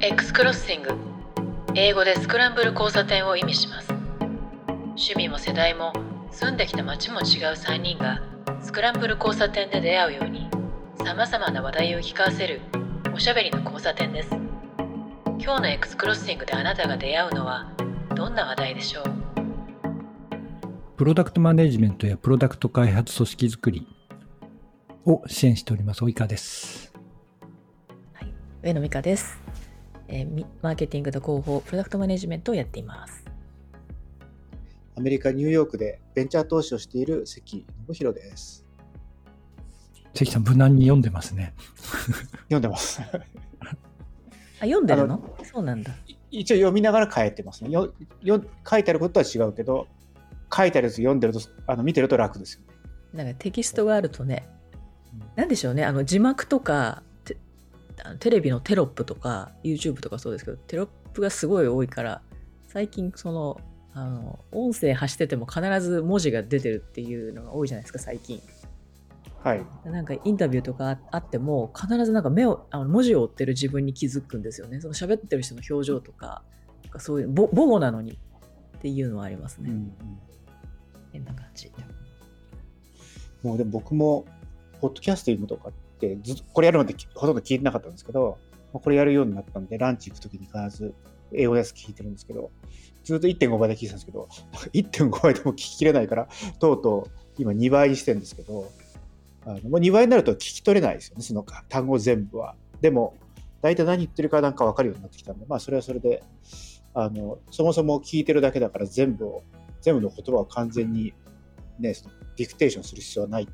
X クロッシング英語でスクランブル交差点を意味します。趣味も世代も住んできた街も違う3人がスクランブル交差点で出会うようにさまざまな話題を聞かせるおしゃべりの交差点です。今日の X クロッシングであなたが出会うのはどんな話題でしょう？プロダクトマネジメントやプロダクト開発組織づくりを支援しております及川です。はい、上野美香です、えーみマーケティングと広報プロダクトマネジメントをやっていますアメリカ・ニューヨークでベンチャー投資をしている関信弘です。関さん無難に読んでますね読んでます。あ読んでるの？あそうなんだ一応読みながら書いてますね。よよ書いてあることは違うけど、書いてあるやつ読んでると、あの見てると楽ですよね。なんかテキストがあるとねうんなんでしょうねあの字幕とかテレビのテロップとか YouTube とかそうですけどテロップがすごい多いから最近そのあの音声発してても必ず文字が出てるっていうのが多いじゃないですか最近。はい。なんかインタビューとかあっても必ずなんか目をあの文字を追ってる自分に気づくんですよね。その喋ってる人の表情とかなんかそういうぼ母語なのにっていうのはありますね、うんうん。変な感じ。もうでも僕も、ポッドキャスティングとかってず、これやるまでほとんど聞いてなかったんですけど、これやるようになったんで、ランチ行くときに必ず英語のやつ聞いてるんですけど、ずっと1.5倍で聞いてたんですけど、1.5倍でも聞ききれないから、とうとう今2倍にしてるんですけど、あのもう2倍になると聞き取れないですよね、その単語全部は。でも、大体何言ってるかなんか分かるようになってきたんで、まあそれはそれで、あのそもそも聞いてるだけだから全部を、全部の言葉を完全に、ね、そのディクテーションする必要はない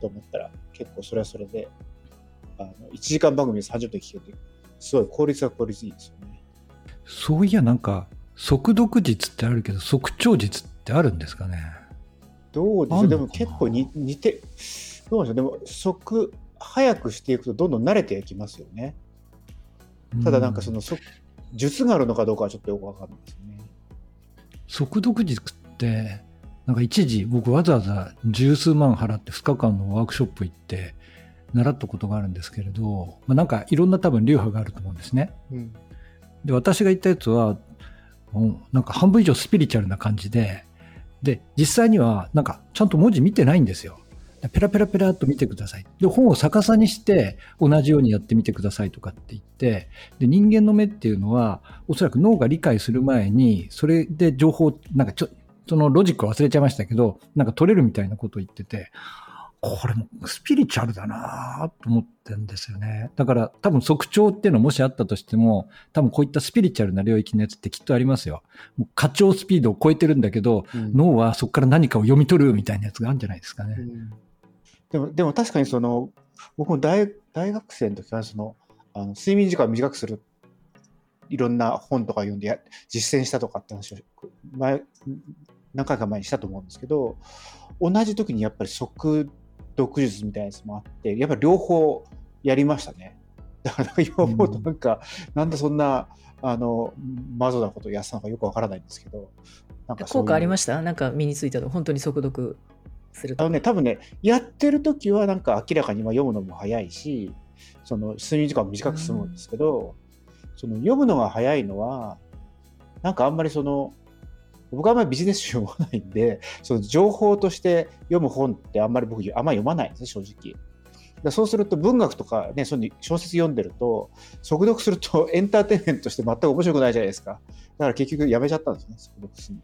と思ったら、結構それはそれで、あの1時間番組で30分聞けて、すごい効率は効率いいですよね。そういやなんか速読術ってあるけど速聴術ってあるんですかね？どうでしょうんでも結構に似て、どうでしょう、でも、速、早くしていくとどんどん慣れていきますよね。ただなんかその、そ術があるのかどうかはちょっとよくわかんないですね。速読術ってなんか一時僕わざわざ十数万払って2日間のワークショップ行って習ったことがあるんですけれど、まあ、なんかいろんな多分流派があると思うんですね。うん。で私が言ったやつはなんか半分以上スピリチュアルな感じでで実際にはなんかちゃんと文字見てないんですよ。でペラペラペラっと見てください。で本を逆さにして同じようにやってみてくださいとかって言ってで人間の目っていうのはおそらく脳が理解する前にそれで情報なんかちょそのロジックを忘れちゃいましたけどなんか取れるみたいなことを言っててこれもスピリチュアルだなと思ってるんですよね。だから多分即聴っていうのもしあったとしても多分こういったスピリチュアルな領域のやつってきっとありますよ。もう過聴スピードを超えてるんだけど脳はそこから何かを読み取るみたいなやつがあるんじゃないですかね。うんでも、でも確かにその、僕も大大学生の時はその、あの睡眠時間を短くする、いろんな本とか読んでや実践したとかって話を前、何回か前にしたと思うんですけど、同じ時にやっぱり速読術みたいなやつもあって、やっぱり両方やりましたね。だから今思うとなんか、なんでそんな、あの、マゾなことをやってたのかよくわからないんですけど、なんか効果ありました？なんか身についたと本当に速読するとあのね、多分ね、やってる時はなんか明らかにまあ読むのも早いし、その睡眠時間も短く済むんですけど、その読むのが早いのは、なんかあんまりその、僕はあんまりビジネス書読まないんで、その情報として読む本ってあんまり僕あんまり読まないんですね、正直。だそうすると文学とかね、その小説読んでると、速読すると エンターテインメントとして全く面白くないじゃないですか。だから結局やめちゃったんですね、速読するの。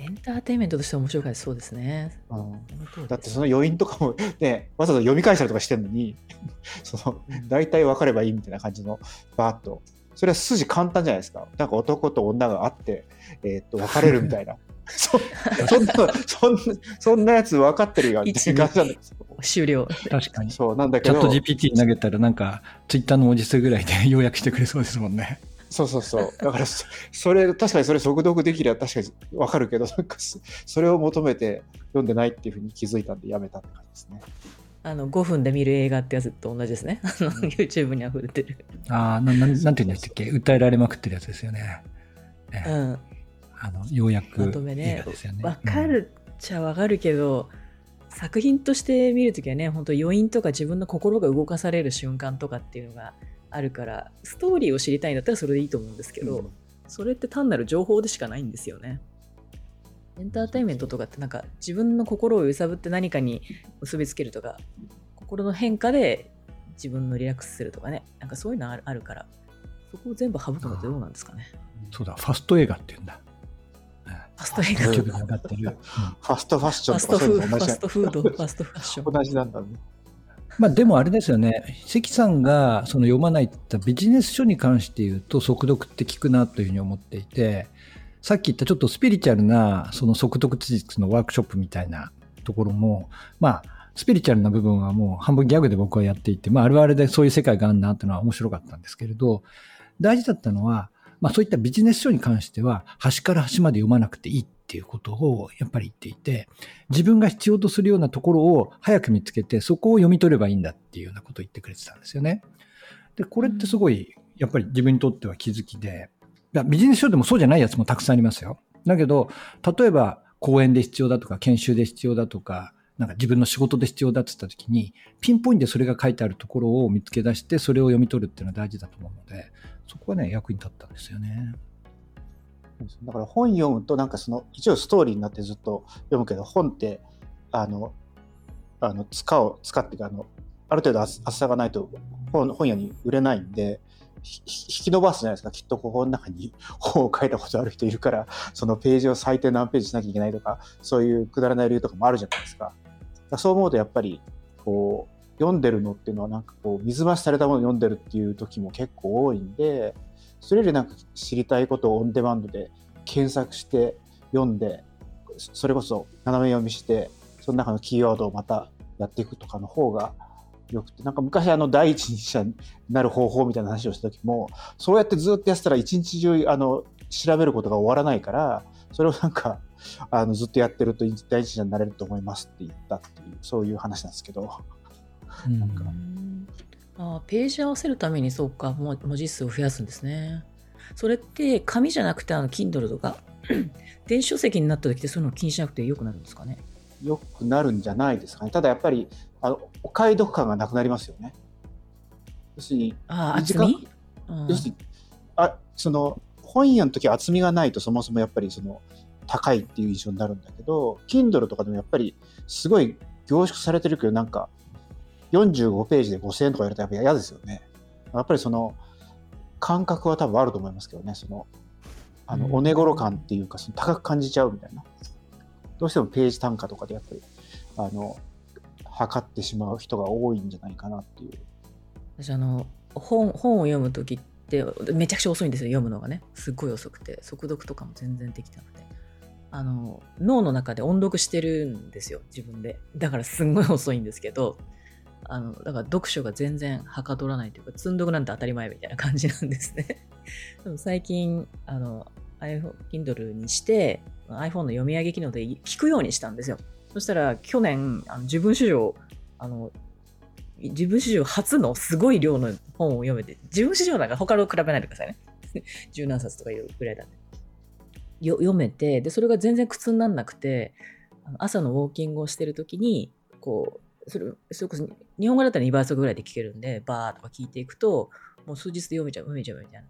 エンターテインメントとしては面白かったそうですねうんだってその余韻とかも ね、わざわざ読み返したりとかしてるのに、その、大体分かればいいみたいな感じの、バーッと。それは筋簡単じゃないですか。なんか男と女が会って、えーっと、別れるみたいな。そそんな、そんな、そんなやつ分かってるよっていう感じなんですよ。終了確かに。チそう、なんだけどャット、GPT に投げたらなんかツイッターの文字数ぐらいで 要約してくれそうですもんね。そうそうそう。だからそ、それ、確かにそれ速読できれば確かに分かるけど、なんかそそれを求めて読んでないっていうふうに気づいたんでやめたって感じですね。あの5分で見る映画ってやつと同じですね。あの YouTube に溢れてる。ああ、ななんなんていうんでしたっけ？訴えられまくってるやつですよね。ええうん。あの、要約まとめね。映画ですよね。わかるっちゃわかるけど、作品として見るときはね、本当余韻とか自分の心が動かされる瞬間とかっていうのがあるから、ストーリーを知りたいんだったらそれでいいと思うんですけど、うん、それって単なる情報でしかないんですよね。エンターテインメントとかってなんか自分の心を揺さぶって何かに結びつけるとか、心の変化で自分のリラックスするとかね、なんかそういうのあるあるから、そこを全部省くのってどうなんですかね。そうだ、ファスト映画って言うんだ。ファスト映画。曲が上がってる。ファストファッションとかファストフード、ファストファッション。同じなんだね。まあでもあれですよね、関さんがその読まないって言ったビジネス書に関して言うと、速読って聞くなというふうに思っていて、さっき言ったちょっとスピリチュアルなその速読知識のワークショップみたいなところも、まあ、スピリチュアルな部分はもう半分ギャグで僕はやっていて、まあ、あるあるでそういう世界があるなっていうのは面白かったんですけれど、大事だったのは、まあそういったビジネス書に関しては、端から端まで読まなくていいっていうことをやっぱり言っていて、自分が必要とするようなところを早く見つけて、そこを読み取ればいいんだっていうようなことを言ってくれてたんですよね。で、これってすごい、やっぱり自分にとっては気づきで、ビジネス書でもそうじゃないやつもたくさんありますよ。だけど、例えば講演で必要だとか、研修で必要だとか、なんか自分の仕事で必要だって言った時に、ピンポイントでそれが書いてあるところを見つけ出して、それを読み取るっていうのは大事だと思うので、そこはね、役に立ったんですよね。だから本読むと、なんかその、一応ストーリーになってずっと読むけど、本って、あの、あの、使う、使って、あの、ある程度厚さがないと本本屋に売れないんで、引き伸ばすじゃないですか。きっとここの中に本を書いたことある人いるから、そのページを最低何ページしなきゃいけないとか、そういうくだらない理由とかもあるじゃないですか。そう思うとやっぱり、こう、読んでるのっていうのはなんかこう、水増しされたものを読んでるっていう時も結構多いんで、それよりなんか知りたいことをオンデマンドで検索して読んで、それこそ斜め読みして、その中のキーワードをまたやっていくとかの方がよくて、なんか昔あの第一人者になる方法みたいな話をした時も、そうやってずっとやってたら一日中あの調べることが終わらないから、それをなんかあのずっとやってると第一人者になれると思いますって言ったっていう、そういう話なんですけど。なんか。あページ合わせるためにそうか文字数を増やすんですね。それって紙じゃなくてあの Kindle とか 電子書籍になった時ってそういうの気にしなくてよくなるんですかね？よくなるんじゃないですかね。ただやっぱりあのお買い得感がなくなりますよね。要するにあ厚み、うん、要するにあその本屋の時は厚みがないとそもそもやっぱりその高いっていう印象になるんだけど Kindle とかでもやっぱりすごい凝縮されてるけどなんか45ページで5000円とか言われたらやっぱ嫌ですよね。やっぱりその感覚は多分あると思いますけどね、その、あの、お値頃感っていうか、その高く感じちゃうみたいな。どうしてもページ単価とかでやっぱり、あの、測ってしまう人が多いんじゃないかなっていう。私あの、本、本を読む時ってめちゃくちゃ遅いんですよ、読むのがね。すっごい遅くて、速読とかも全然できてなくて。あの、脳の中で音読してるんですよ、自分で。だからすんごい遅いんですけど、あの、だから読書が全然はかどらないというか、積んどくなんて当たり前みたいな感じなんですね。でも最近、あの、iPhone、Kindle にして、iPhone の読み上げ機能で聞くようにしたんですよ。そしたら、去年、あの自分史上、あの、自分史上初のすごい量の本を読めて、自分史上なんか他の比べないでくださいね。十何冊とかいうぐらいだね。よ読めて、で、それが全然苦痛にならなくて、朝のウォーキングをしてるときに、こう、それ、それこそ、日本語だったら2倍速ぐらいで聞けるんで、バーとか聞いていくと、もう数日で読めちゃう、読めちゃうみたいな。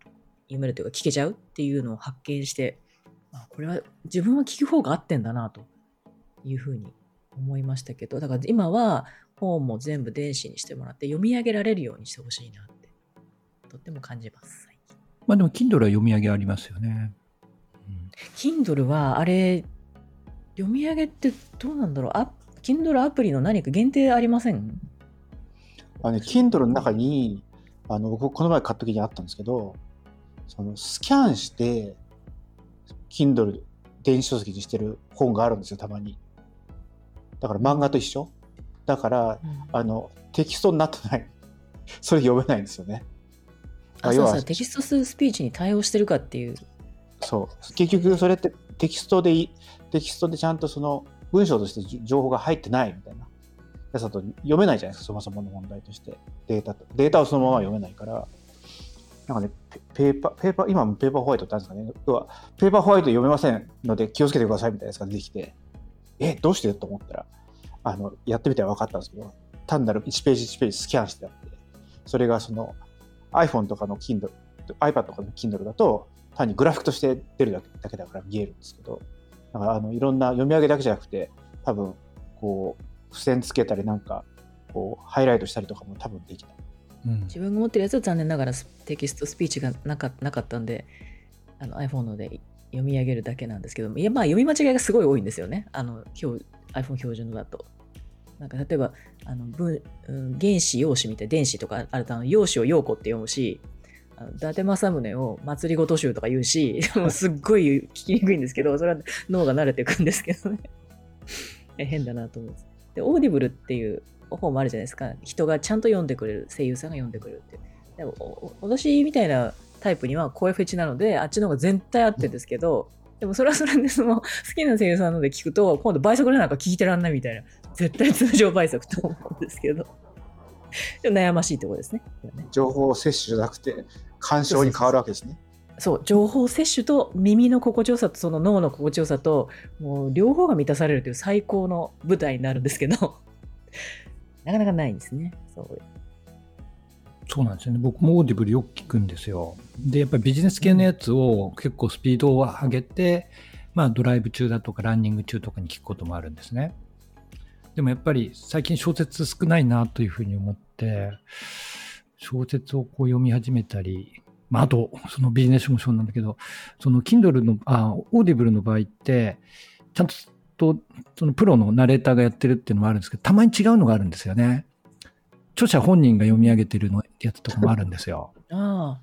読めるというか聞けちゃうっていうのを発見して、あこれは自分は聞く方が合ってんだなというふうに思いましたけど、だから今は本も全部電子にしてもらって読み上げられるようにしてほしいなって、とっても感じます。まあでも Kindle は読み上げありますよね。うん、Kindle はあれ、読み上げってどうなんだろう？ア Kindle アプリの何か限定ありません？あね、Kindle の中に、あの、僕この前買った時にあったんですけど、そのスキャンして、Kindle 電子書籍にしてる本があるんですよ、たまに。だから漫画と一緒だから、うん、あの、テキストになってない。それ読めないんですよね。あ、そうそう、テキストスピーチに対応してるかっていう。そう。結局それってテキストでテキストでちゃんとその文章として情報が入ってないみたいなやつだと読めないじゃないですか、そもそもの問題として。データと。データをそのまま読めないから、なんかね、ペーパー、ペーパー、今もペーパーホワイトってあるんですかね。要は、ペーパーホワイト読めませんので気をつけてくださいみたいなやつが出てきて、え、どうして？と思ったら、あの、やってみたら分かったんですけど、単なる1ページ1ページスキャンしてあって、それがその iPhone とかの Kindle、iPad とかの Kindle だと、単にグラフィックとして出るだけだけだから見えるんですけど、だからあのいろんな読み上げだけじゃなくて、多分、こう、付箋つけたりなんか、こう、ハイライトしたりとかも多分できた。うん自分が持ってるやつは残念ながらステキストスピーチがなかなかったんであの iPhone ので読み上げるだけなんですけどいやまあ読み間違いがすごい多いんですよね。あの iPhone 標準のだと。なんか例えばあの分、うん、原子陽子みたいな電子とかあるとあの陽子を陽子って読むしあの伊達政宗を祭りごと集とか言うしもうすっごい聞きにくいんですけどそれは脳が慣れていくんですけどね。え変だなと思うんです。で Audible っていう本もあるじゃないですか。人がちゃんと読んでくれる声優さんが読んでくれるって。いうでも私みたいなタイプには声フェチなのであっちの方が絶対合ってるんですけど、でもそれはそれでその好きな声優さんので聞くと今度倍速でなんか聞いてらんないみたいな絶対通常倍速と思うんですけど。悩ましいところですね。ね情報摂取じゃなくて、鑑賞に変わるわけですね。そう情報摂取と耳の心地よさとその脳の心地よさともう両方が満たされるという最高の舞台になるんですけど。なかなかないんですね。そうそうなんですよね。僕も Audible よく聞くんですよ。で、やっぱりビジネス系のやつを結構スピードを上げて、まあドライブ中だとかランニング中とかに聞くこともあるんですね。でもやっぱり最近小説少ないなというふうに思って、小説をこう読み始めたり、まああと、そのビジネスもそうなんだけど、その Kindle の、あ、 Audible の場合って、ちゃんとそのプロのナレーターがやってるっていうのもあるんですけど、たまに違うのがあるんですよね。著者本人が読み上げてるのやつとかもあるんですよ。あ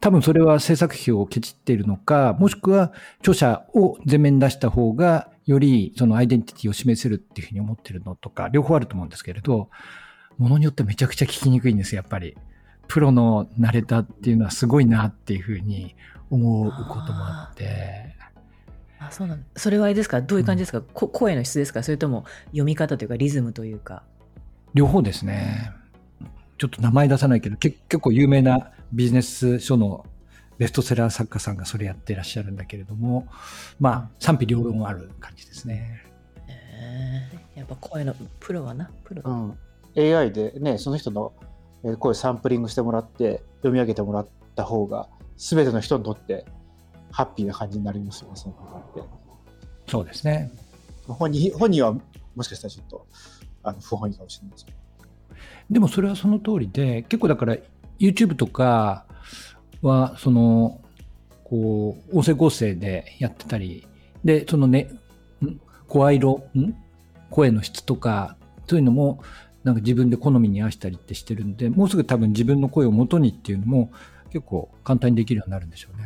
多分それは制作費をケチっているのか、もしくは著者を前面に出した方が、よりそのアイデンティティを示せるっていうふうに思ってるのとか、両方あると思うんですけれど、ものによってめちゃくちゃ聞きにくいんですよ、やっぱり。プロのナレーターっていうのはすごいなっていうふうに思うこともあって。ああそうなんそれはあれですか？どういう感じですか、こ声の質ですか？それとも読み方というかリズムというか両方ですね。ちょっと名前出さないけど、け結構有名なビジネス書のベストセラー作家さんがそれやってらっしゃるんだけれども、まあ、賛否両論ある感じですね。えーやっぱ声のプロはな？プロ、うん、AI でね、その人のえー声サンプリングしてもらって、読み上げてもらった方が、すべての人にとってハッピーな感じになりますよね、その方って。そうですね。本人本人はもしかしたらちょっとあの不本意かもしれないですけど。でもそれはその通りで、結構だから YouTube とかは、その、こう、音声合成でやってたり、で、そのね、ん声色、ん？声の質とか、そういうのも、なんか自分で好みに合わせたりってしてるんで、もうすぐ多分自分の声を元にっていうのも結構簡単にできるようになるんでしょうね。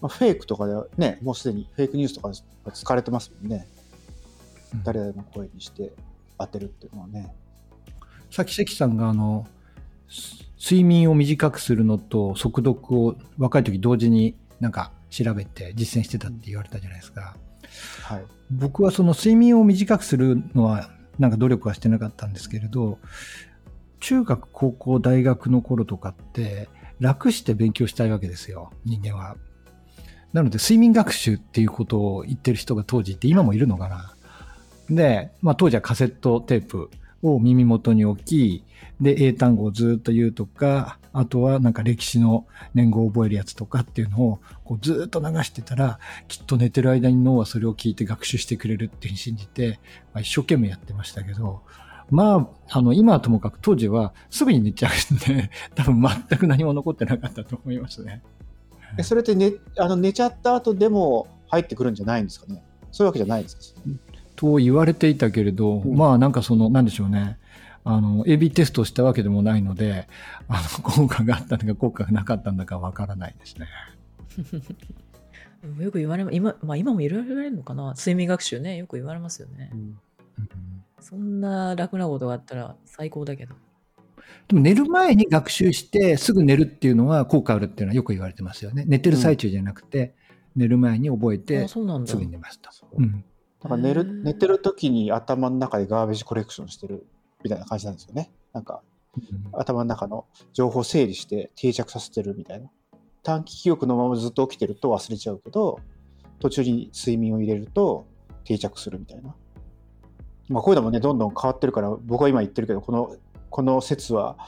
まあ、フェイクとかではね、もうすでにフェイクニュースとかが使われてますもんね。うん誰々の声にして当てるっていうのはね。さっき関さんがあの、す睡眠を短くするのと速読を若い時同時になんか調べて実践してたって言われたじゃないですか。はい。僕はその睡眠を短くするのはなんか努力はしてなかったんですけれど、中学、高校、大学の頃とかって楽して勉強したいわけですよ、人間は。なので睡眠学習っていうことを言ってる人が当時いて今もいるのかな。で、まあ当時はカセットテープを耳元に置き、で、英単語をずっと言うとか、あとはなんか歴史の年号を覚えるやつとかっていうのをこうずっと流してたら、きっと寝てる間に脳はそれを聞いて学習してくれるっていうふうに信じて、まあ、一生懸命やってましたけど、まあ、あの、今はともかく当時はすぐに寝ちゃうんで、多分全く何も残ってなかったと思いますね。それって寝あの寝ちゃった後でも入ってくるんじゃないんですかね？そういうわけじゃないですか？と言われていたけれど、うん。まあなんかその、なんでしょうね。あの、AB テストをしたわけでもないので、あの、効果があったのか効果がなかったんだかわからないですね。よく言われま今,、まあ、今もいろいろ言われるのかな。睡眠学習ね。よく言われますよね、うん。うん。そんな楽なことがあったら最高だけど。でも寝る前に学習してすぐ寝るっていうのは効果あるっていうのはよく言われてますよね。寝てる最中じゃなくて、寝る前に覚えてすぐに寝ますと。うん。なんか寝る寝てる時に頭の中でガーベージコレクションしてるみたいな感じなんですよね。なんか頭の中の情報を整理して定着させてるみたいな。短期記憶のままずっと起きてると忘れちゃうけど、途中に睡眠を入れると定着するみたいな。まあ、こういうのもね、どんどん変わってるから、僕は今言ってるけど、この、この説は、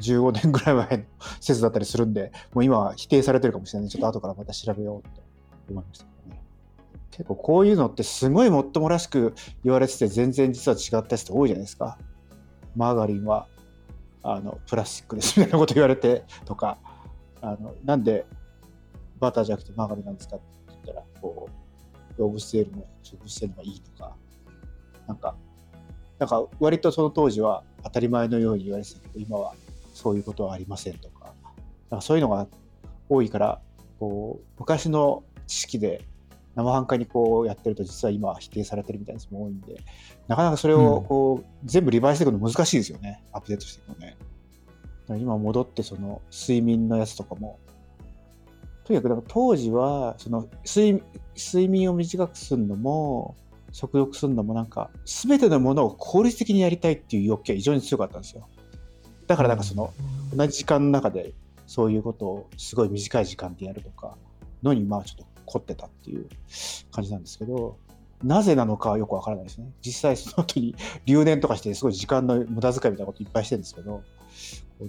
15年ぐらい前の 説だったりするんで、もう今は否定されてるかもしれないちょっと後からまた調べようと思いましたけどね。結構こういうのってすごいもっともらしく言われてて、全然実は違ったやつって多いじゃないですか。マーガリンは、あの、プラスチックですみたいなこと言われてとか、あの、なんでバターじゃなくてマーガリンなんですかって言ったら、こう、動物性よりも植物性のがいいとか、なんか、なんか割とその当時は当たり前のように言われてたけど、今はそういうことはありませんとか、なんかそういうのが多いから、こう、昔の知識で生半可にこうやってると実は今否定されてるみたいなやつも多いんで、なかなかそれをこう、全部リバイスしていくの難しいですよね。アップデートしていくのね。今戻ってその睡眠のやつとかも、とにかく当時はその睡睡眠を短くするのも食欲するのもなんか全てのものを効率的にやりたいっていう欲求が非常に強かったんですよ。だからなんかその同じ時間の中でそういうことをすごい短い時間でやるとかのにまあちょっと凝ってたっていう感じなんですけどなぜなのかはよくわからないですね。実際その後に留年とかしてすごい時間の無駄遣いみたいなこといっぱいしてるんですけど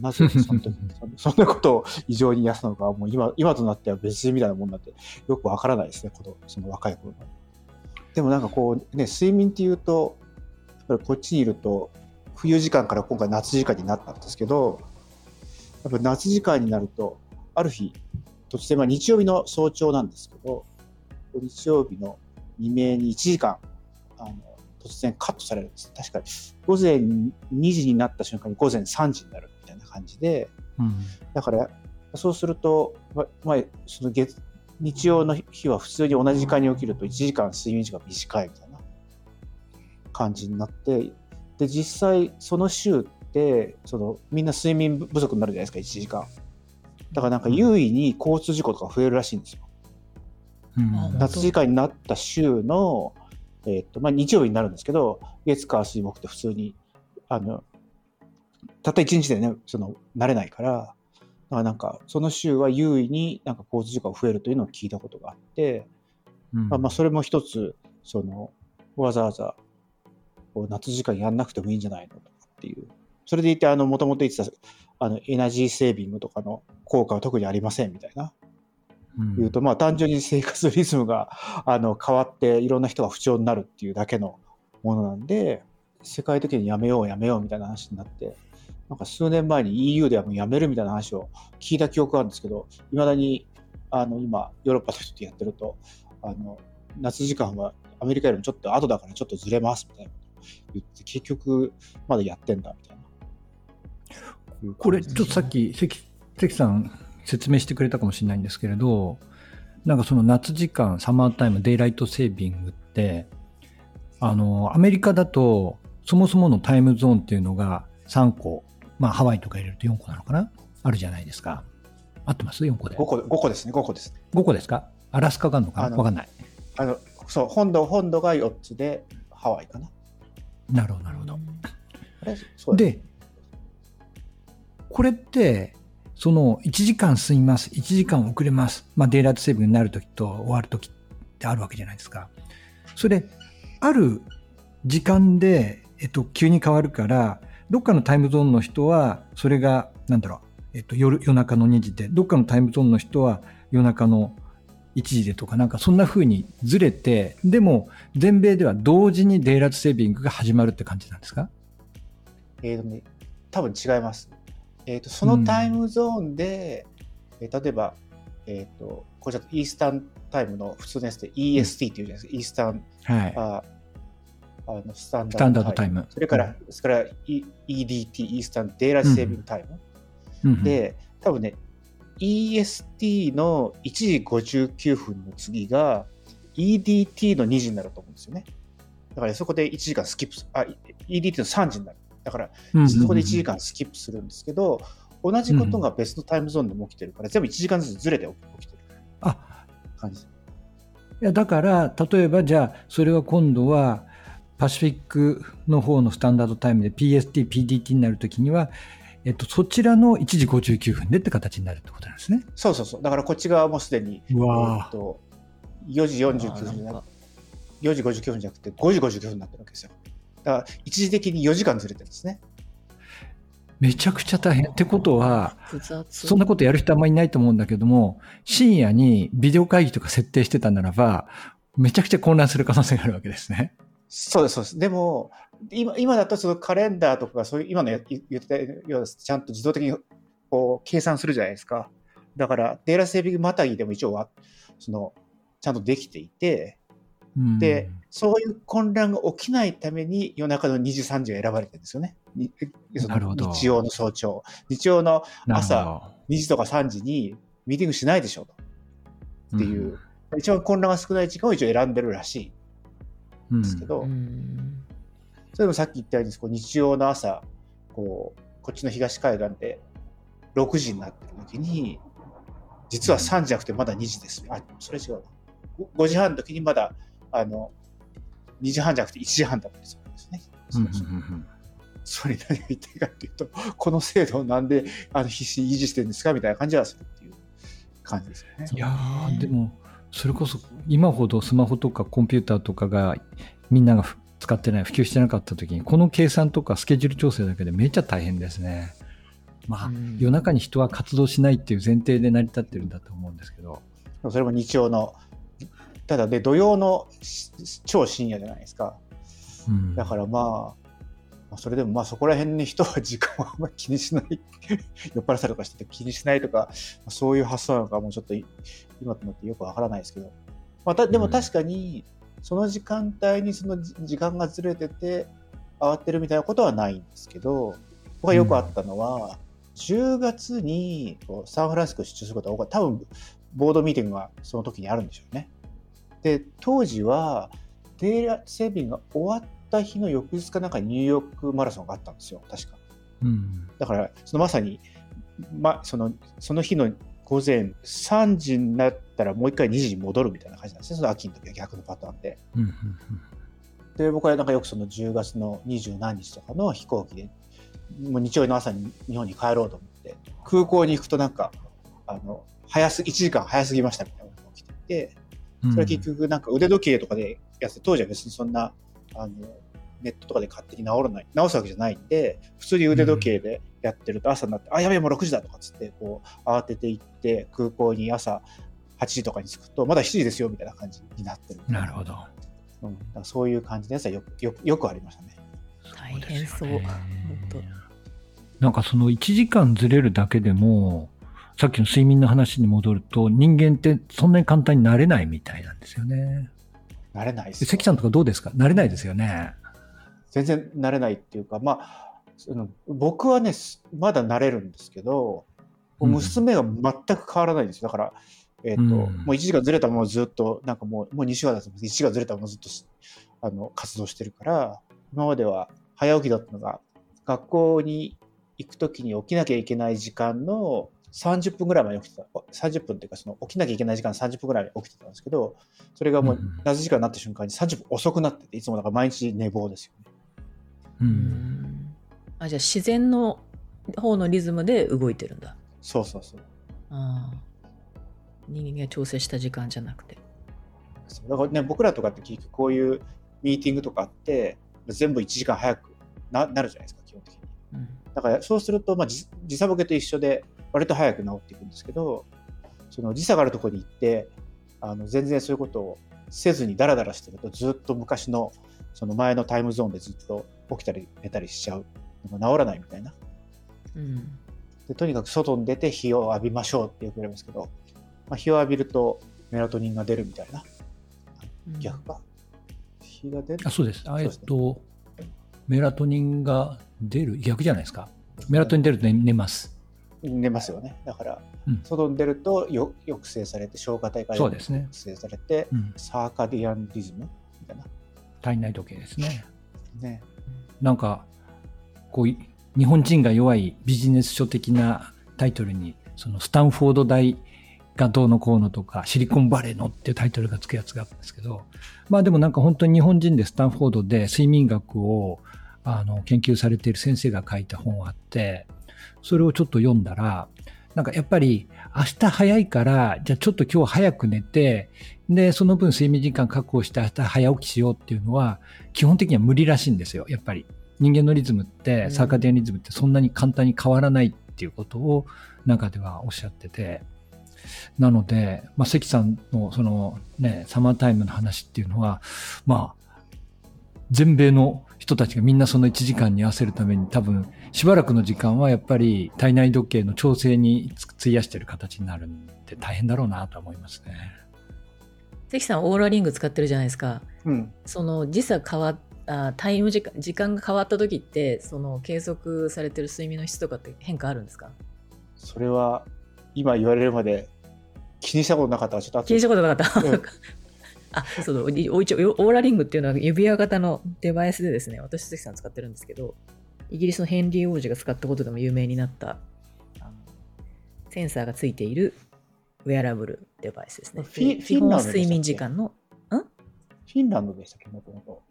なぜその時そんなことを異常に安なのかはもう今今となっては別人みたいなもんなんてよくわからないですねこのその若い頃の。でもなんかこうね睡眠っていうとやっぱりこっちにいると冬時間から今回夏時間になったんですけどやっぱ夏時間になるとある日突然まあ日曜日の早朝なんですけど日曜日の未明に1時間あの突然カットされるんです。確か午前2時になった瞬間に午前3時になるみたいな感じで、うん。だからそうすると、ままあ、その月日曜の日は普通に同じ時間に起きると1時間睡眠時間短いみたいな感じになってで実際その週ってそのみんな睡眠不足になるじゃないですか1時間だからなんか優位に交通事故とか増えるらしいんですよ。うん。あ夏時間になった週の、えーとまあ、日曜日になるんですけど月火水木って普通にあのたった1日でねその慣れないからだからなんかその週は優位になんか交通事故が増えるというのを聞いたことがあって、うん。まあ、まあそれも一つそのわざわざこう夏時間やんなくてもいいんじゃないのとかっていう。それでいてあのもともと言ってたあのエナジーセービングとかの効果は特にありませんみたいなうん言うと、まあ単純に生活リズムがあの変わっていろんな人が不調になるっていうだけのものなんで、世界的にやめようやめようみたいな話になって、なんか数年前に EU ではもうやめるみたいな話を聞いた記憶があるんですけど、いまだにあの今ヨーロッパの人とやってると、あの夏時間はアメリカよりもちょっと後だからちょっとずれますみたいなこと言って、結局まだやってんだみたいな。これ、ちょっとさっき関関さん説明してくれたかもしれないんですけれど、なんかその夏時間、サマータイム、デイライトセービングって、あの、アメリカだと、そもそものタイムゾーンっていうのが3個、まあハワイとか入れると4個なのかな？あるじゃないですか。合ってます ?4 個で。5個 ,5 個ですね、5個です。5個ですか？アラスカがあるのかな？わかんない。あのそう本土本土が4つでハワイかな。なるほど、なるほど。で、これって、その1時間進みます、1時間遅れます、まあ、デイライトセーブになるときと終わるときってあるわけじゃないですか。それ、ある時間で、えっと、急に変わるから、どっかのタイムゾーンの人は、それが、なんだろう、えっと、夜、夜中の2時で、どっかのタイムゾーンの人は夜中の1時でとか、なんかそんな風にずれて、でも、全米では同時にデイライトセービングが始まるって感じなんですか？えーとね、多分違います。えーとそのタイムゾーンで、えー例えば、えー、とこれちょっとイースタンタイムの普通のやつで EST っていうじゃないですか、イースタンはい。ああのスタンダダードタイム。それから、それから E- EDT、イースタンデイラセービングタイム。うんうん、で、多分ね、EST の1時59分の次が EDT の2時になると思うんですよね。だからそこで1時間スキップす、あ、EDT の3時になる。だからそこで1時間スキップするんですけど、同じことが別のタイムゾーンでも起きてるから、全部1時間ずつずれて起きてるあ、感じ。いや、だから、例えばじゃあ、それは今度は、パシフィックの方のスタンダードタイムで PST、PDT になるときには、えっと、そちらの1時59分でって形になるってことなんですね。そうそうそう。だからこっち側もすでに、うわーえーっと4時49分になるあなんか4時59分じゃなくて5時59分になってるわけですよ。だから一時的に4時間ずれてるんですね。めちゃくちゃ大変。ってことは。そんなことやる人あんまりいないと思うんだけども、深夜にビデオ会議とか設定してたならば、めちゃくちゃ混乱する可能性があるわけですね。そうです、そうです。でも、今今だとそのカレンダーとか、そういう今のや言ってたようです。ちゃんと自動的にこう計算するじゃないですか。だから、データセービングまたぎでも一応は、その、ちゃんとできていて、うんで、そういう混乱が起きないために夜中の2時、3時が選ばれてるんですよね。にそのなるほど日曜の早朝。日曜の朝2時とか3時にミーティングしないでしょと。どっていう、一番混乱が少ない時間を一応選んでるらしいうんんですけど、うん。それもさっき言ったようにこう日曜の朝こうこっちの東海岸で6時になってる時に実は3時じゃなくてまだ2時です。あそれ違うな。5時半の時にまだあの2時半じゃなくて1時半だったりするんですね。うんうんそうそううんそれ何が言いたいかっていうとこの制度をなんであの必死に維持してるんですかみたいな感じはするっていう感じですよね。いやーでもそれこそ今ほどスマホとかコンピューターとかがみんながふ使ってない普及してなかった時にこの計算とかスケジュール調整だけでめっちゃ大変ですね。まあ、うん夜中に人は活動しないっていう前提で成り立ってるんだと思うんですけど。それも日曜のただで土曜のし超深夜じゃないですか。うん。だからまあ、まあそれでもまあそこら辺に人は時間をあんまり気にしない。酔っ払ったりとかしてて気にしないとか、まあそういう発想なのかもうちょっとい今となってよくわからないですけど、まあ、たでも確かにその時間帯にそのじ時間がずれてて慌てるみたいなことはないんですけど僕がよくあったのは、10月にこうサンフランシスコ出張することが多かった。多分ボードミーティングがその時にあるんでしょうね。で当時はデイラセービングが終わった日の翌日かなんかにニューヨークマラソンがあったんですよ確か。うんだからそのまさに、ま、そのその日の午前3時になったらもう一回2時に戻るみたいな感じなんですねその秋の時は逆のパターンで。うんうんで僕はなんかよくその10月の二十何日とかの飛行機でもう日曜日の朝に日本に帰ろうと思って空港に行くとなんかあの早す1時間早すぎましたみたいなことが起きていてうんそれは結局なんか腕時計とかでやって当時は別にそんなあのネットとかで勝手に直らない直すわけじゃないんで普通に腕時計でやってると朝になって、あやべえもう6時だとかっつってこう慌てて行って空港に朝8時とかに着くとまだ7時ですよみたいな感じになってる。なるほど。うん、だからそういう感じのやつはよくよくよくありましたね。大変そう。本なんかその1時間ずれるだけでも、さっきの睡眠の話に戻ると、人間ってそんなに簡単になれないみたいなんですよね。慣れないですよ。関さんとかどうですか？なれないですよね。全然慣れないっていうかまあその僕はねすまだ慣れるんですけどうん。娘が全く変わらないんですよ。だから、えっとうん。もう1時間ずれたままずっとなんかもうもう2週間だと1時間ずれたままずっとしあの活動してるから今までは早起きだったのが学校に行く時に起きなきゃいけない時間の30分ぐらい前に起きてた30分っていうかその起きなきゃいけない時間30分ぐらいに起きてたんですけどそれがもううん夏時間になった瞬間に30分遅くなってていつもだから毎日寝坊ですよね。う。んんあじゃあ自然の方のリズムで動いてるんだ。そうそうそう。ああ人間が調整した時間じゃなくて。そうだからね、僕らとかって結局こういうミーティングとかあって、全部1時間早くななるじゃないですか、基本的に。うんだからそうすると、まあ、時時差ボケと一緒で、割と早く治っていくんですけど、その時差があるところに行って、あの全然そういうことをせずにダラダラしてると、ずっと昔のその前のタイムゾーンでずっと起きたり寝たりしちゃうのが治らないみたいな。うんでとにかく外に出て日を浴びましょうってよく言われますけど、まあ、日を浴びるとメラトニンが出るみたいな。うん逆か？日が出る？あそうです。あえっそうですねと、メラトニンが出る逆じゃないですか。メラトニン出ると寝寝ます。寝ますよね。だから、うん外に出るとよ抑制されて、消化体からそうですね抑制されて、うん。サーカディアンリズムみたいな。体内時計ですね。ね。なんか、こうい、日本人が弱いビジネス書的なタイトルに、そのスタンフォード大がどうのこうのとか、シリコンバレーのっていうタイトルがつくやつがあるんですけど、まあでもなんか本当に日本人でスタンフォードで睡眠学をあの研究されている先生が書いた本があって、それをちょっと読んだら、なんかやっぱり明日早いから、じゃあちょっと今日早く寝て、で、その分睡眠時間確保して明日早起きしようっていうのは、基本的には無理らしいんですよ、やっぱり。人間のリズムって、うん。サーカディアンリズムってそんなに簡単に変わらないっていうことを中ではおっしゃってて、なので、まあ、関さんのそのね、サマータイムの話っていうのは、まあ、全米の人たちがみんなその1時間に合わせるために多分しばらくの時間はやっぱり体内時計の調整に費やしてる形になるんで大変だろうなと思いますね。関さんオーラリング使ってるじゃないですか。うん。その時差変わっあタイム時間時間が変わった時ってその計測されてる睡眠の質とかって変化あるんですか？それは、今言われるまで気にしたことなかった。ちょっと気にしたことなかった、うんあ そう一応オーラリングっていうのは指輪型のデバイスでですね私関さん使ってるんですけどイギリスのヘンリー王子が使ったことでも有名になったあのセンサーがついているウェアラブルデバイスですね。フィでフィンランド睡眠時間のフィンランドでしたっけ、もともと。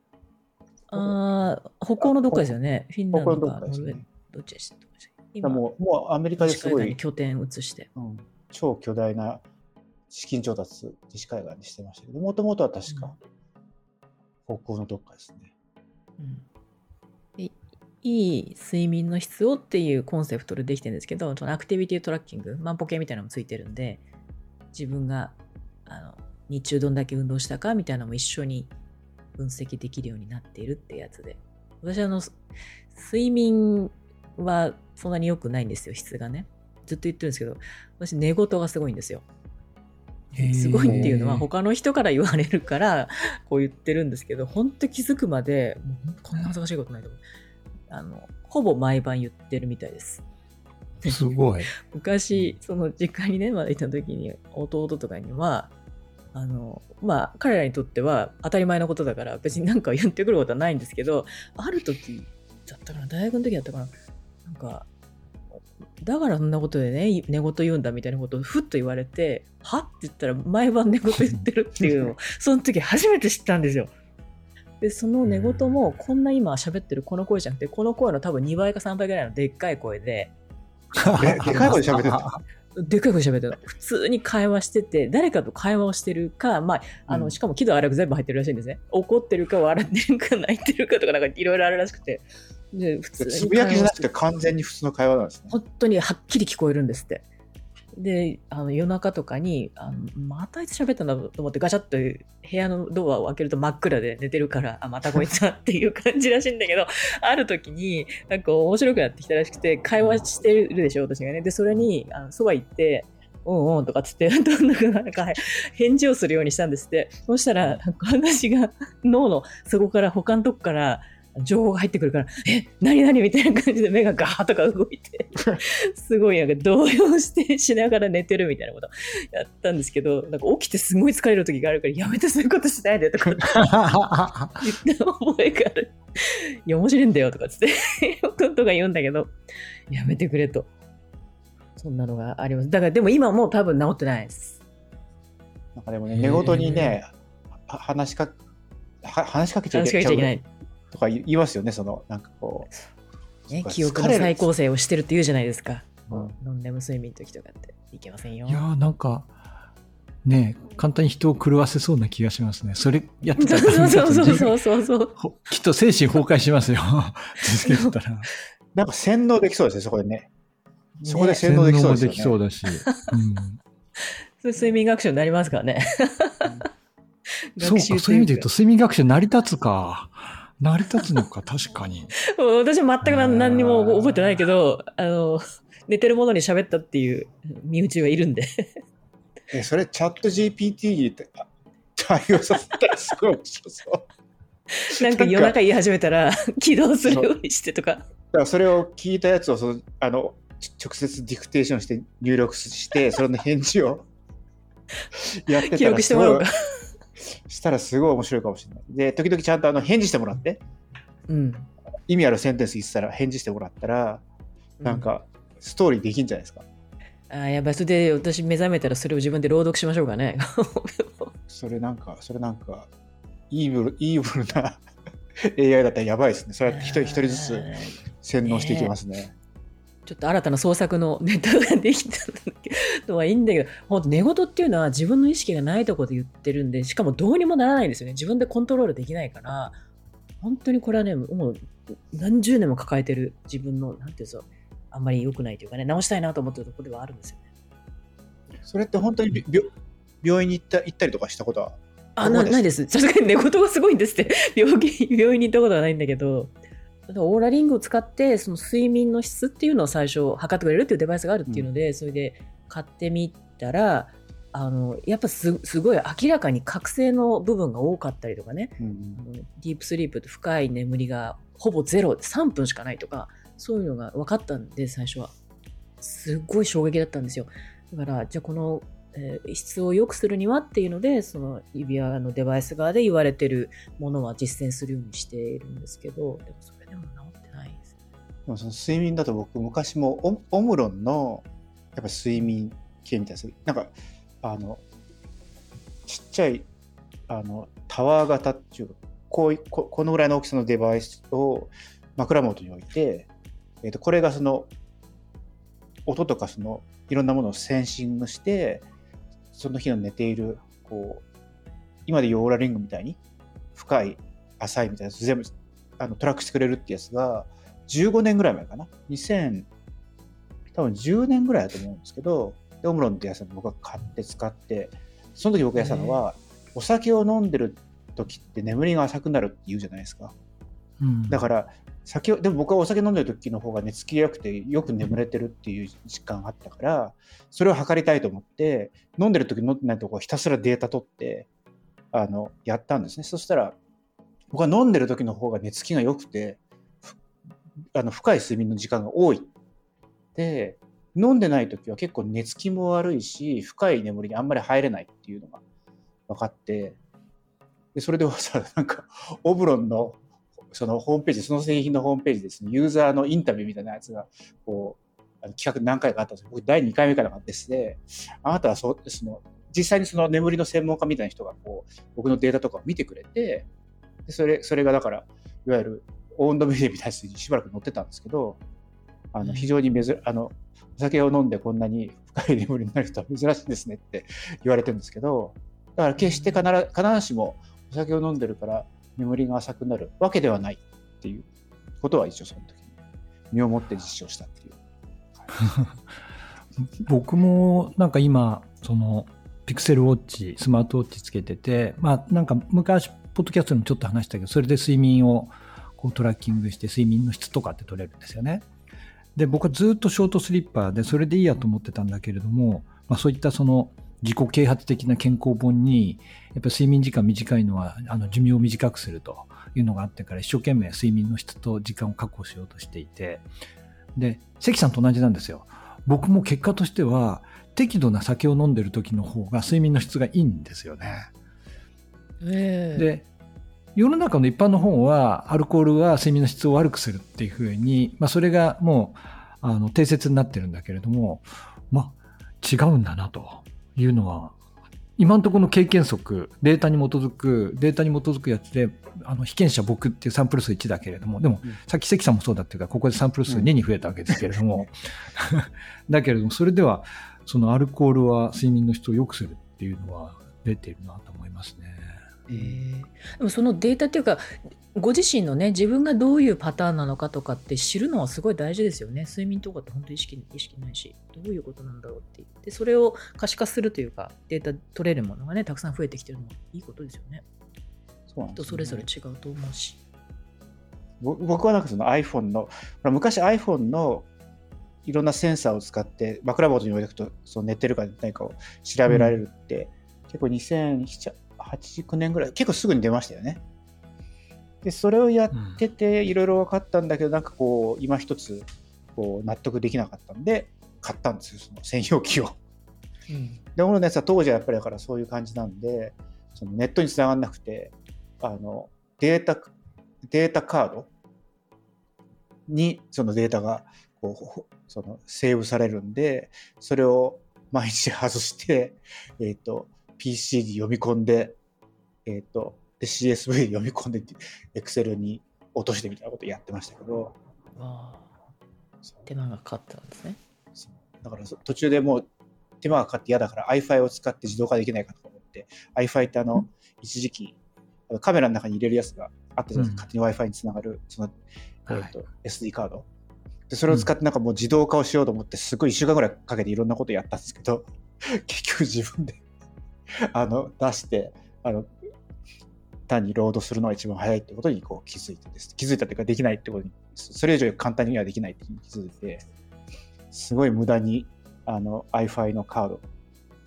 あー北欧のどっかですよね。フィンランドかノルウェーっかですね。どっちでしただか今。らもう、もうアメリカですごい。拠点移して。うん、超巨大な資金調達、西海岸にしてましたけど、もともとは確か、北欧のどっかですね。うんいい睡眠の質をっていうコンセプトでできてるんですけど、そのアクティビティトラッキング、万歩計みたいなのもついてるんで、自分があの日中どんだけ運動したかみたいなのも一緒に分析できるようになっているってやつで。私はあの、睡眠はそんなに良くないんですよ、質がね。ずっと言ってるんですけど、私寝言がすごいんですよ。すごいっていうのは他の人から言われるから こう言ってるんですけど本当気づくまでもうこんな恥ずかしいことないと思う。あのほぼ毎晩言ってるみたいです。すごい。昔その実家にねまだいた時に弟とかにはあのまあ彼らにとっては当たり前のことだから別に何か言ってくることはないんですけどある時だったかな大学の時だったかななんかだからそんなことでね寝言言うんだみたいなことをふっと言われては？って言ったら毎晩寝言言ってるっていうのを その時初めて知ったんですよ。でその寝言もこんな今喋ってるこの声じゃなくてこの声の多分2倍か3倍ぐらいのでっかい声でででかい声で喋ってた？でっかい声で喋ってるの 普通に会話してて誰かと会話をしてるか、まあ、あのうん。しかも喜怒哀楽全部入ってるらしいんですね。怒ってるか笑ってるか泣いてるかとかなんかいろいろあるらしくてで普通につぶやきじゃなくて完全に普通の会話なんですね。本当にはっきり聞こえるんですって。で、あの夜中とかにあの、またあいつ喋ったんだと思って、ガチャッと部屋のドアを開けると真っ暗で寝てるから、あ、またこいつはっていう感じらしいんだけど、ある時に、なんか面白くなってきたらしくて、会話してるでしょ、私がね。で、それに、あのそば行って、うんうんとかっつって、どんなかなんか返事をするようにしたんですって。そしたら、なんか私が脳の底から、他のとこから、情報が入ってくるから、え、何何みたいな感じで目がガーッとか動いて、すごいなんか動揺してしながら寝てるみたいなことやったんですけど、なんか起きてすごい疲れる時があるから、やめてそういうことしないでとか言った覚えがある。いや、面白いんだよとかつって、ことが言うんだけど、やめてくれと。そんなのがあります。だからでも今もう多分治ってないです。なんかでもね、寝言にね、は話しか話しかけちゃいけない。とか言いますよね、その、なんかこう。ね、そうか記憶の再構成をしてるって言うじゃないですか。うんノンレム睡眠の時とかっていけませんよ。いやーなんか、ね簡単に人を狂わせそうな気がしますね。それやってたらそ うそうそうそうそう。ほきっと精神崩壊しますよ。続けてたら。なんか洗脳できそうですね、そこでね。そこでね洗脳できそうですよね。洗脳もできそうだし。うん 睡眠学習になりますからね。そうか、そういう意味で言うと、と。睡眠学習成り立つか。成り立つのか、確かに。私全く何何にも覚えてないけど、あの、寝てるものに喋ったっていう身内はいるんで。えそれ、チャット GPT にあ対応させたらすごい面白そう。だ かなんか夜中言い始めたら起動するようにしてとか。らそれを聞いたやつをそのあのち直接ディクテーションして入力して、それの返事を やって記たらすごい録してもらおうか。したらすごい面白いかもしれない。で、時々ちゃんとあの返事してもらって、うん。意味あるセンテンス言ってたら返事してもらったら、なんかストーリーできんじゃないですか。あーやばい、それで私目覚めたらそれを自分で朗読しましょうかね。それなんか、それなんか、イーブル、イーブルな AI だったらやばいですね。そうやって一人一人ずつ洗脳していきますね。ちょっと新たな創作のネタができたのはいいんだけど、本当寝言っていうのは自分の意識がないところで言ってるんで、しかもどうにもならないんですよね。自分でコントロールできないから、本当にこれはね、もう何十年も抱えてる自分の、なんていうんですか、あんまり良くないというかね、直したいなと思ってるところではあるんですよね。それって本当に病院に行った行ったりとかしたことは？あなないです。さすがに寝言がすごいんですって。病気病院に行ったことはないんだけど、オーラリングを使ってその睡眠の質っていうのを最初測ってくれるっていうデバイスがあるっていうので、うん、それで買ってみたらあのやっぱすごい明らかに覚醒の部分が多かったりとかね、うん、ディープスリープって深い眠りがほぼゼロ3分しかないとかそういうのが分かったんで最初は。すっごい衝撃だったんですよ。だからじゃあこのえー、質を良くするにはっていうのでその指輪のデバイス側で言われてるものは実践するようにしているんですけどでもそれでも治ってないです、でもその睡眠だと僕昔もオムロンのやっぱ睡眠系みたいですなんかあのちっちゃいあのタワー型っていうかこうここのぐらいの大きさのデバイスを枕元に置いて、えー、とこれがその音とかそのいろんなものをセンシングしてその日の寝ている、こう、今でいうオーラリングみたいに、深い、浅いみたいな全部あのトラックしてくれるってやつが、15年ぐらい前かな？2000、多分10年ぐらいだと思うんですけど、でオムロンってやつを僕が買って使って、その時僕がやったのは、お酒を飲んでる時って眠りが浅くなるって言うじゃないですか。うん、だから酒でも僕はお酒飲んでる時の方が寝つきが良くてよく眠れてるっていう時間があったからそれを測りたいと思って飲んでる時飲んでないとこひたすらデータ取ってあのやったんですねそしたら僕は飲んでる時の方が寝つきが良くてあの深い睡眠の時間が多い。で飲んでない時は結構寝つきも悪いし深い眠りにあんまり入れないっていうのが分かってでそれでさ なんかオブロンのそのホームページ、その製品のホームページですね、ユーザーのインタビューみたいなやつが、こう、あの企画何回かあったんですけど僕第2回目からですね、あなたはそその、実際にその眠りの専門家みたいな人が、こう、僕のデータとかを見てくれて、でそれ、それがだから、いわゆる、オンドメディアみたいなやつにしばらく載ってたんですけど、あの、非常に珍、あの、お酒を飲んでこんなに深い眠りになる人は珍しいですねって言われてるんですけど、だから決して必ず必ずしもお酒を飲んでるから眠りが浅くなるわけではないっていうことは一応その時に身をもって実証したっていう。僕もなんか今そのピクセルウォッチスマートウォッチつけててまあなんか昔ポッドキャストでもちょっと話したけどそれで睡眠をこうトラッキングして睡眠の質とかって取れるんですよね。で僕はずっとショートスリッパーでそれでいいやと思ってたんだけれども、まあ、そういったその自己啓発的な健康本に、やっぱ睡眠時間短いのは、あの、寿命を短くするというのがあってから、一生懸命睡眠の質と時間を確保しようとしていて、で、関さんと同じなんですよ。僕も結果としては、適度な酒を飲んでる時の方が睡眠の質がいいんですよね。えー、で、世の中の一般の本は、アルコールは睡眠の質を悪くするっていうふうに、まあ、それがもう、あの、定説になってるんだけれども、まあ、違うんだなと。いうのは、今のところの経験則、データに基づく、データに基づくやつで、あの被験者僕っていうサンプル数1だけれども、でも、さっき関さんもそうだっていうか、ここでサンプル数2に増えたわけですけれども、だけれども、それでは、そのアルコールは睡眠の質を良くするっていうのは出ているなと思いますね。えー、でもそのデータっていうかご自身のね自分がどういうパターンなのかとかって知るのはすごい大事ですよね。睡眠とかって本当に意識意識ないし。どういうことなんだろうって。言ってそれを可視化するというかデータ取れるものがねたくさん増えてきてるのはいいことですよね。そうなんね、人それぞれ違うと思うし。僕はなんかその iPhone の昔 iPhone のいろんなセンサーを使って枕元に置いておくとその寝てるか寝ないかを調べられるって、うん、結構2007 8、9年ぐらい、結構すぐに出ましたよね。で、それをやってて、いろいろ分かったんだけど、なんかこう、今一つ、こう、納得できなかったんで、買ったんですよ、その専用機を。うん、で、俺のやつは当時はやっぱりだからそういう感じなんで、そのネットにつながんなくて、あの、データ、データカード？にそのデータがこうそのセーブされるんで、それを毎日外して、えっ、ー、と、PC に読み込んで、えっ、ー、と、で CSV で読み込んで、Excel に落としてみたいなことやってましたけど、手間がかかったんですね。だからそ途中でもう手間がかかって嫌だから iFi を使って自動化できないかとか思って iFi ってあの一時期カメラの中に入れるやつがあったじゃないですか、勝手に Wi-Fi につながるその、えーと SD カード。でそれを使ってなんかもう自動化をしようと思ってすごい1週間ぐらいかけていろんなことやったんですけど 結局自分であの出してあの単にロードするのが一番早いってことにこう気づいてです気づいたというかできないってことにそれ以上簡単にはできないって気づいてすごい無駄にあの iFi のカード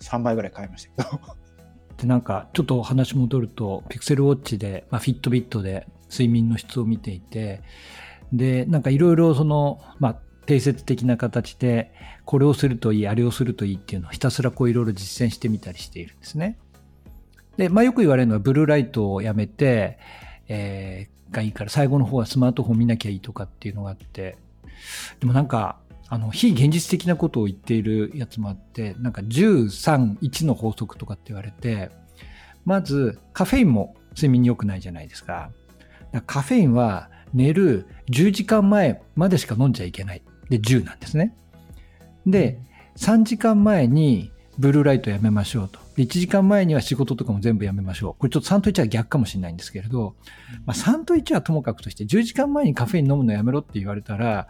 3枚ぐらい買いましたけど でなんかちょっと話戻るとピクセルウォッチで、まあ、フィットビットで睡眠の質を見ていてでなんかいろいろその、まあ、定説的な形でこれをするといいあれをするといいっていうのをひたすらこういろいろ実践してみたりしているんですね。で、まあ、よく言われるのはブルーライトをやめて、えーがいいから最後の方はスマートフォン見なきゃいいとかっていうのがあって。でもなんかあの非現実的なことを言っているやつもあってなんか131の法則とかって言われてまずカフェインも睡眠に良くないじゃないですか。かカフェインは寝る10時間前までしか飲んじゃいけない。で10なんですね。で3時間前にブルーライトやめましょうと。で1時間前には仕事とかも全部やめましょう。これちょっと3と1は逆かもしれないんですけれど、まあ、3と1はともかくとして10時間前にカフェイン飲むのやめろって言われたら、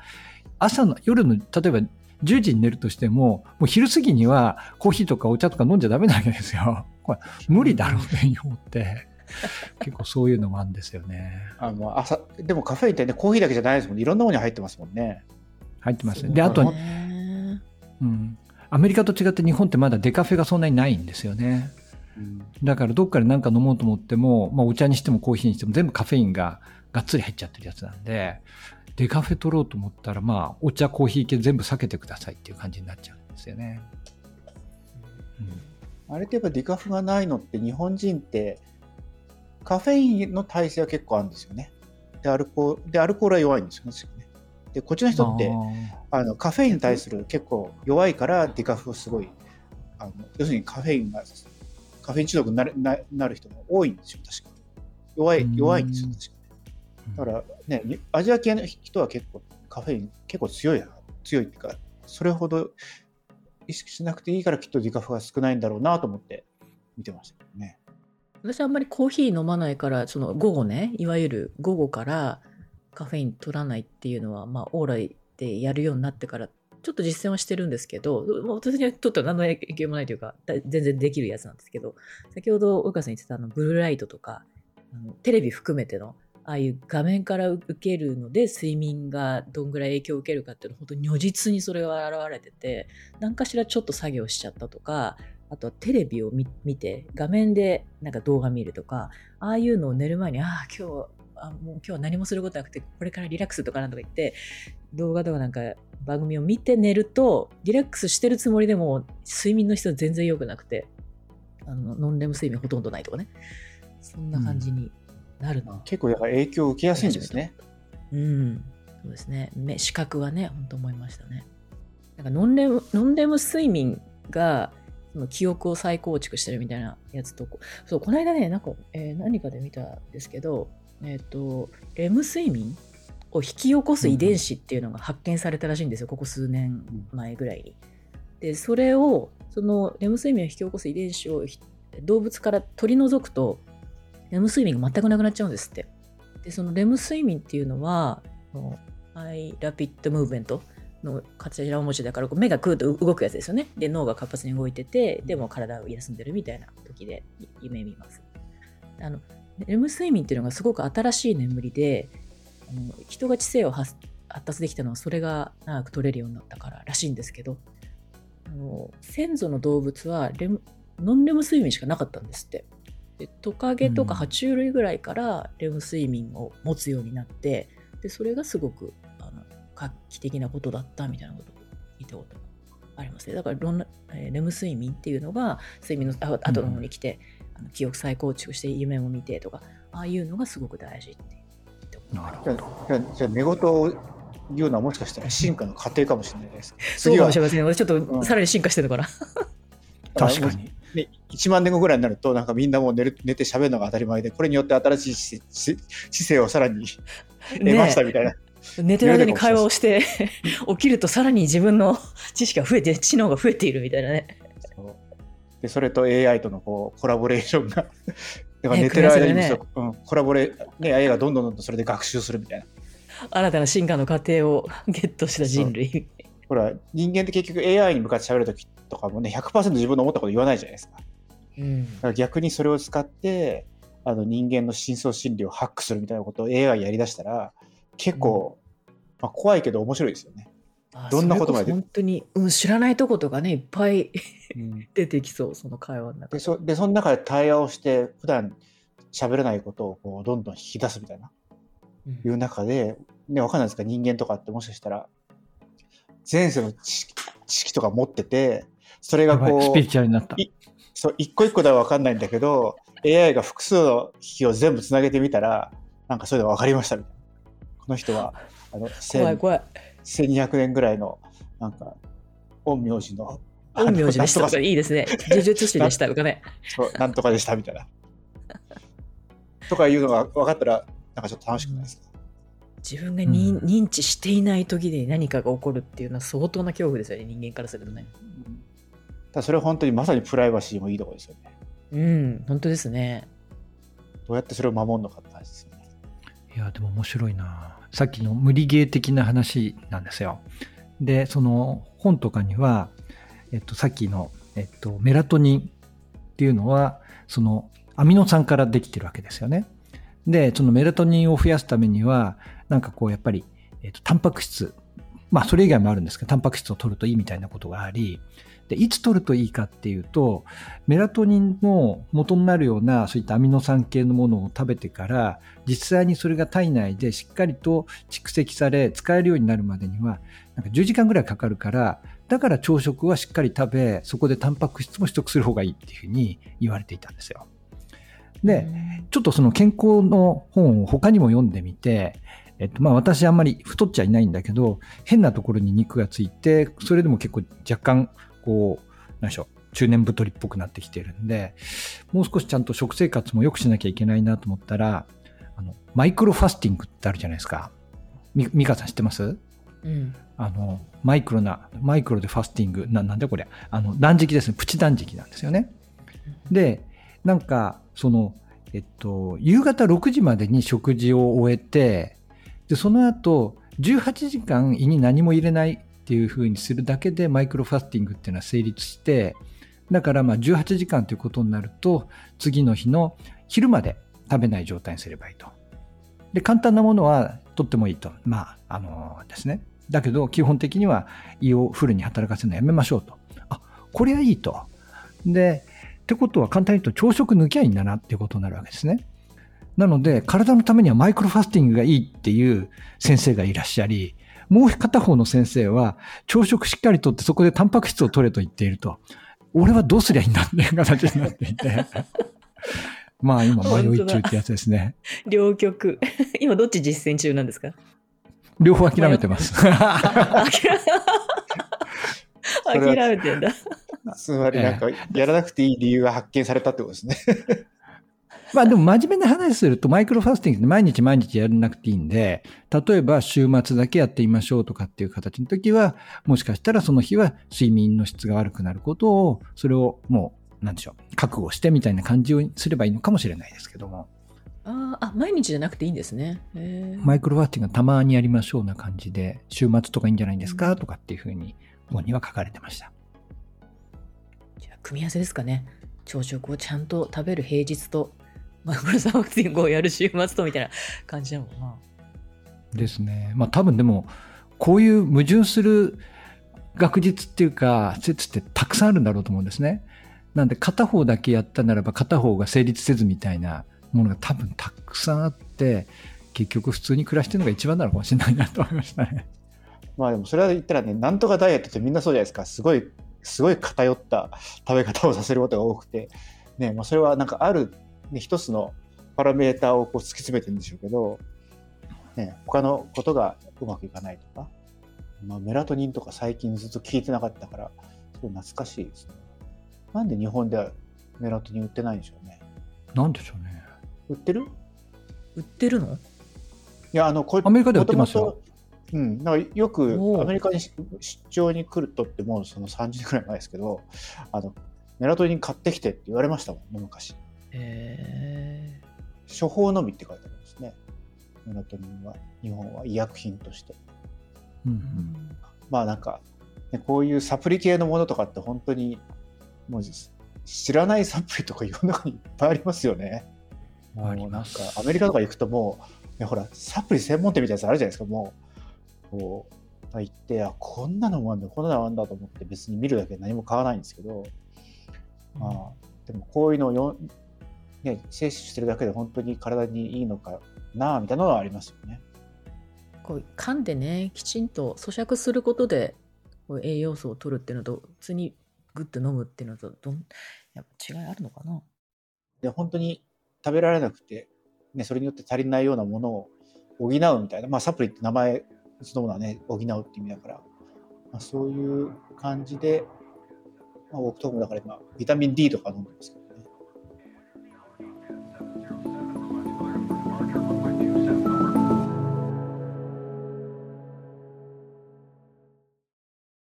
朝の、夜の、例えば10時に寝るとしても、もう昼過ぎにはコーヒーとかお茶とか飲んじゃダメなわけですよ。これ無理だろうね、思って。結構そういうのもあるんですよね。あの朝でもカフェインってねコーヒーだけじゃないですもんねいろんなものに入ってますもんね入ってますね。で、あとうん。アメリカと違って日本ってまだデカフェがそんなにないんですよね。だからどっかで何か飲もうと思っても、まあ、お茶にしてもコーヒーにしても全部カフェインががっつり入っちゃってるやつなんで、デカフェ取ろうと思ったら、まあ、お茶、コーヒー系全部避けてくださいっていう感じになっちゃうんですよね。あれってやっぱディカフがないのって日本人ってカフェインの耐性は結構あるんですよね。で、アルコールでアルコールは弱いんですよね。で、こっちの人ってああのカフェインに対する結構弱いからディカフをすごいあの要するにカフェインがカフェイン中毒になるななる人も多いんですよ、確か弱い弱いんですよ、うん確かだからね、にアジア系の人は結構カフェイン結構強いな、強いっていうか、それほど意識しなくていいからきっとディカフが少ないんだろうなと思って見てましたけどね。私あんまりコーヒー飲まないから、その午後ね、いわゆる午後からカフェイン取らないっていうのは、まあ、オーライでやるようになってから、ちょっと実践はしてるんですけど、私にとっては何の影響もないというか、全然できるやつなんですけど、先ほど、及川さん言ってたあの、ブルーライトとか、あのテレビ含めての、ああいう画面から受けるので、睡眠がどんぐらい影響を受けるかっていうのは、本当に如実にそれが現れてて、何かしらちょっと作業しちゃったとか、あとはテレビを見て、画面でなんか動画見るとか、ああいうのを寝る前に、ああ、今日、あもう今日は何もすることなくて、これからリラックスとかなんとか言って、動画とかなんか番組を見て寝ると、リラックスしてるつもりでも、睡眠の質は全然良くなくて、あのノンレム睡眠ほとんどないとかね。そんな感じになるの。結構だから影響を受けやすいんですね。うん、そうですね。目視覚はね、本当思いましたね。なんかノンレム、ノンレム睡眠が、その記憶を再構築してるみたいなやつと、そう、この間ね、なんか、えー何かで見たんですけど、えっ、と、レム睡眠を引き起こす遺伝子っていうのが発見されたらしいんですよ、ここ数年前ぐらいに。で、それを、そのレム睡眠を引き起こす遺伝子をひ動物から取り除くと、レム睡眠が全くなくなっちゃうんですって。で、そのレム睡眠っていうのは、そのハイラピッドムーブメントの頭文字だから、目がクーッと動くやつですよね。で、脳が活発に動いてて、でも体を休んでるみたいな時でい夢見ます。あの、レム睡眠っていうのがすごく新しい眠りで、あの人が知性を発発達できたのはそれが長く取れるようになったかららしいんですけど、あの先祖の動物はレムノンレム睡眠しかなかったんですって。でトカゲとかうん爬虫類ぐらいからレム睡眠を持つようになって、でそれがすごくあの画期的なことだったみたいなことを聞いたことがありますね。だからレム睡眠っていうのが睡眠のあ後の方に来て、あの記憶再構築して夢も見てとかああいうのがすごく大事ってなるほど。じゃあじゃあじゃあ寝言を言うのはもしかしたら進化の過程かもしれないです。そうかもしれませんね。私ちょっうんとさらに進化してるのかな。確かに。ね、1万年後ぐらいになるとなんかみんなもう寝る寝て喋るのが当たり前でこれによって新しい知知知性をさらに得ましたみたいな、寝てる間に会話をして、起きるとさらに自分の知識が増えて、知能が増えているみたいなね。でそれと AI とのこうコラボレーションがだからね寝てる間にねそううん、コラボレ、ね、AI がどんどんどんどんそれで学習するみたいな。新たな進化の過程をゲットした人類。ほら人間って結局 AI に向かって喋るときとかもね100%自分の思ったこと言わないじゃないですか。だうん。から逆にそれを使ってあの人間の深層心理をハックするみたいなことを AI やりだしたら結構、まあ、怖いけど面白いですよね。あどんなことまで？本当に、うん、知らないとことかね、いっぱい 出てきそう、その会話の中。でそでその中で対話をして普段喋れないことをこうどんどん引き出すみたいな？うん。いう中で、ね、わかんないですか？人間とかってもしかしたら前世の知識とか持っててそれがこうピリチュアルになった。いそう一個一個ではわかんないんだけど AI が複数の機器を全部つなげてみたらなんかそれで分かりましたみたいな。この人はあの1000怖い怖い。1200年ぐらいのなんか陰陽師の陰陽師でしたとかいいですね。呪術師でした とかね。そうなんとかでしたみたいな。とかいうのが分かったら、なんかちょっと楽しくないですか、自分がに、うん認知していない時に何かが起こるっていうのは相当な恐怖ですよね、人間からするとね。ただそれは本当にまさにプライバシーもいいところですよね。うん、本当ですね。どうやってそれを守るのかって話ですよね。いや、でも面白いな。さっきの無理ゲー的な話なんですよ。で、その本とかには、えっと、さっきの、えっと、メラトニンっていうのは、そのアミノ酸からできてるわけですよね。で、そのメラトニンを増やすためには、なんかこう、やっぱり、えっと、タンパク質、まあ、それ以外もあるんですけど、タンパク質を取るといいみたいなことがあり、で、いつ取るといいかっていうと、メラトニンの元になるような、そういったアミノ酸系のものを食べてから、実際にそれが体内でしっかりと蓄積され、使えるようになるまでには、なんか10時間ぐらいかかるから、だから朝食はしっかり食べ、そこでタンパク質も取得する方がいいっていうふうに言われていたんですよ。で、ちょっとその健康の本を他にも読んでみて、えっと、まあ私あんまり太っちゃいないんだけど、変なところに肉がついて、それでも結構若干、こう、何でしょう、中年太りっぽくなってきてるんで、もう少しちゃんと食生活も良くしなきゃいけないなと思ったら、あの、マイクロファスティングってあるじゃないですか。み、ミカさん知ってます？うん。あの、マイクロな、マイクロでファスティング、ななんだこれ、あの、断食ですね、プチ断食なんですよね。で、なんか、その、えっと、夕方6時までに食事を終えて、で、その後、18時間胃に何も入れないっていう風にするだけでマイクロファスティングっていうのは成立して、だからまあ18時間ということになると、次の日の昼まで食べない状態にすればいいと。で、簡単なものはとってもいいと。まあ、あのですね。だけど、基本的には胃をフルに働かせるのやめましょうと。あ、これはいいと。で、ってことは簡単に言うと朝食抜きゃいいんだなってことになるわけですね。なので、体のためにはマイクロファスティングがいいっていう先生がいらっしゃり、もう片方の先生は朝食しっかりとってそこでタンパク質を取れと言っていると。俺はどうすりゃいいんだっていう形になっていて。まあ今迷い中ってやつですね。両極。今どっち実践中なんですか？両方諦めてます。諦 め諦めてんだ。つまりなんか、やらなくていい理由が発見されたってことですね。まあでも真面目な話するとマイクロファスティングって毎日毎日やらなくていいんで、例えば週末だけやってみましょうとかっていう形の時は、もしかしたらその日は睡眠の質が悪くなることを、それをもう、なんでしょう、覚悟してみたいな感じをすればいいのかもしれないですけども、あーあ、毎日じゃなくていいんですね。マイクロファスティングはたまにやりましょうな感じで、週末とかいいんじゃないですか？とかっていうふうに本には書かれてました。じゃあ組み合わせですかね。朝食をちゃんと食べる平日と、マイクロサファクティングをやる週末とみたいな感じなのかな。ですね。まあ多分でも、こういう矛盾する学術っていうか、説ってたくさんあるんだろうと思うんですね。なんで片方だけやったならば片方が成立せずみたいなものが多分たくさんあって、結局普通に暮らしてるのが一番なのかもしれないなと思いましたね。まあでもそれは言ったらね、なんとかダイエットってみんなそうじゃないですか。すごい、すごい偏った食べ方をさせることが多くて、ね、まあそれはなんかある、ね、一つのパラメーターをこう突き詰めてるんでしょうけど、ね、他のことがうまくいかないとか、まあ、メラトニンとか最近ずっと聞いてなかったから、すごい懐かしいですね。なんで日本ではメラトニン売ってないんでしょうね。なんでしょうね。売ってる？売ってるの？いや、あの、こアメリカでは売ってますようん、なんかよくアメリカに出張に来るとってもうその30年くらい前ですけどあのメラトニン買ってきてって言われましたもんね昔へ処方のみって書いてあるんですね。メラトニンは日本は医薬品として。うんうーん。まあなんか、ね、こういうサプリ系のものとかって本当にもう知らないサプリとか世の中にいっぱいありますよね。もうなんかアメリカとか行くともう、ね、ほらサプリ専門店みたいなやつあるじゃないですか。もうこう行ってあこんなのもあるんだこんなのもあるんだと思って別に見るだけで何も買わないんですけど、まあ、でもこういうのをよ、ね、摂取してるだけで本当に体にいいのかなみたいなのはありますよね。こう噛んでねきちんと咀嚼することでこう栄養素を取るっていうのと普通にグッと飲むっていうのとどんやっぱ違いあるのかな？で本当に食べられなくて、ね、それによって足りないようなものを補うみたいな、まあ、サプリって名前そのものはね補うって意味だから、まあ、そういう感じで、まあ、僕とかもだから今ビタミン D とか飲んでるんですけど